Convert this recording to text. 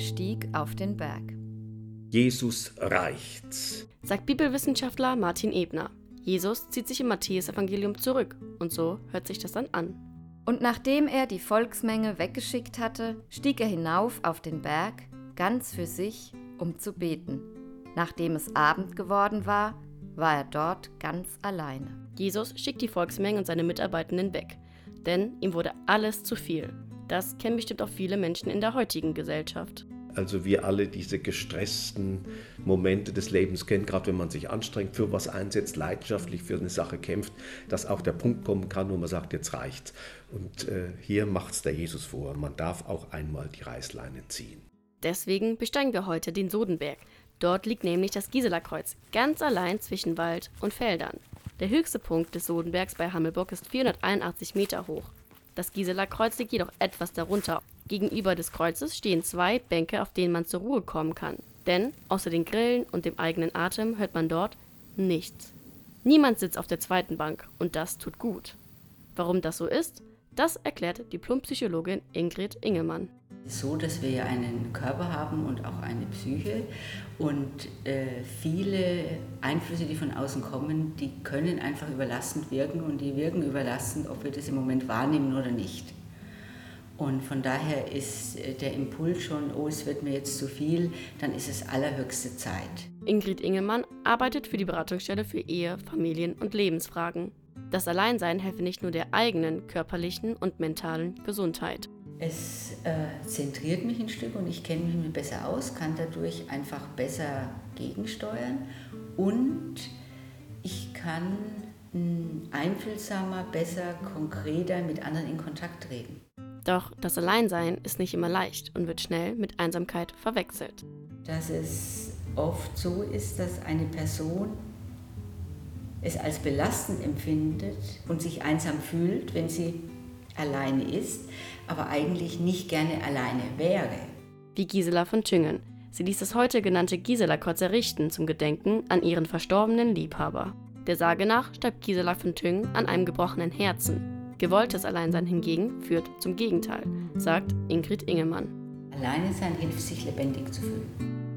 stieg auf den Berg. Jesus reicht's, sagt Bibelwissenschaftler Martin Ebner. Jesus zieht sich im Matthäusevangelium zurück und so hört sich das dann an. Und nachdem er die Volksmenge weggeschickt hatte, stieg er hinauf auf den Berg, ganz für sich, um zu beten. Nachdem es Abend geworden war, war er dort ganz alleine. Jesus schickt die Volksmenge und seine Mitarbeitenden weg, denn ihm wurde alles zu viel. Das kennen bestimmt auch viele Menschen in der heutigen Gesellschaft. Also wir alle diese gestressten Momente des Lebens kennen, gerade wenn man sich anstrengt, für was einsetzt, leidenschaftlich für eine Sache kämpft, dass auch der Punkt kommen kann, wo man sagt, jetzt reicht's. Und äh, hier macht es der Jesus vor, man darf auch einmal die Reißleine ziehen. Deswegen besteigen wir heute den Sodenberg. Dort liegt nämlich das Gisela-Kreuz, ganz allein zwischen Wald und Feldern. Der höchste Punkt des Sodenbergs bei Hammelburg ist 481 Meter hoch. Das Gisela-Kreuz liegt jedoch etwas darunter. Gegenüber des Kreuzes stehen zwei Bänke, auf denen man zur Ruhe kommen kann. Denn außer den Grillen und dem eigenen Atem hört man dort nichts. Niemand sitzt auf der zweiten Bank und das tut gut. Warum das so ist, das erklärt Diplompsychologin Ingrid Ingemann so, dass wir ja einen Körper haben und auch eine Psyche und äh, viele Einflüsse, die von außen kommen, die können einfach überlastend wirken und die wirken überlastend, ob wir das im Moment wahrnehmen oder nicht. Und von daher ist äh, der Impuls schon, oh, es wird mir jetzt zu viel, dann ist es allerhöchste Zeit. Ingrid Ingemann arbeitet für die Beratungsstelle für Ehe, Familien und Lebensfragen. Das Alleinsein helfe nicht nur der eigenen körperlichen und mentalen Gesundheit. Es äh, zentriert mich ein Stück und ich kenne mich besser aus, kann dadurch einfach besser gegensteuern und ich kann einfühlsamer, besser, konkreter mit anderen in Kontakt treten. Doch das Alleinsein ist nicht immer leicht und wird schnell mit Einsamkeit verwechselt. Dass es oft so ist, dass eine Person es als belastend empfindet und sich einsam fühlt, wenn sie alleine ist, aber eigentlich nicht gerne alleine wäre. Wie Gisela von Tüngen. Sie ließ das heute genannte Gisela-Kreuz errichten zum Gedenken an ihren verstorbenen Liebhaber. Der Sage nach starb Gisela von Tüngen an einem gebrochenen Herzen. Gewolltes Alleinsein hingegen führt zum Gegenteil, sagt Ingrid Ingemann. Alleine sein hilft, sich lebendig zu fühlen.